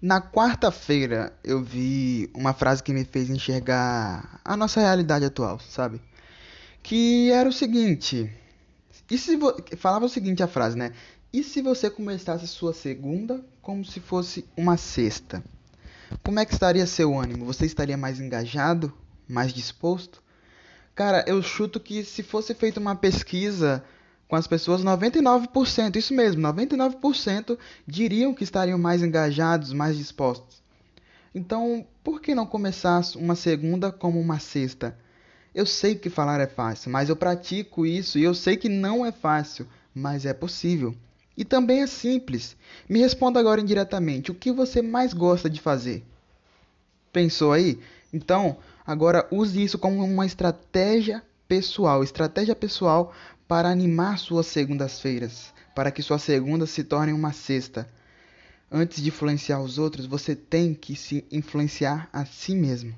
Na quarta-feira eu vi uma frase que me fez enxergar a nossa realidade atual, sabe? Que era o seguinte, e se vo... falava o seguinte a frase, né? E se você começasse sua segunda como se fosse uma sexta? Como é que estaria seu ânimo? Você estaria mais engajado, mais disposto? Cara, eu chuto que se fosse feita uma pesquisa com as pessoas, 99%, isso mesmo, 99% diriam que estariam mais engajados, mais dispostos. Então, por que não começar uma segunda como uma sexta? Eu sei que falar é fácil, mas eu pratico isso e eu sei que não é fácil, mas é possível. E também é simples. Me responda agora indiretamente: o que você mais gosta de fazer? Pensou aí? Então, agora use isso como uma estratégia pessoal, estratégia pessoal para animar suas segundas-feiras, para que sua segunda se torne uma sexta. Antes de influenciar os outros, você tem que se influenciar a si mesmo.